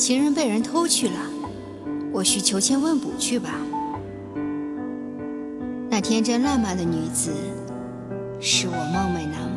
情人被人偷去了，我需求签问卜去吧。那天真烂漫的女子，是我梦寐难。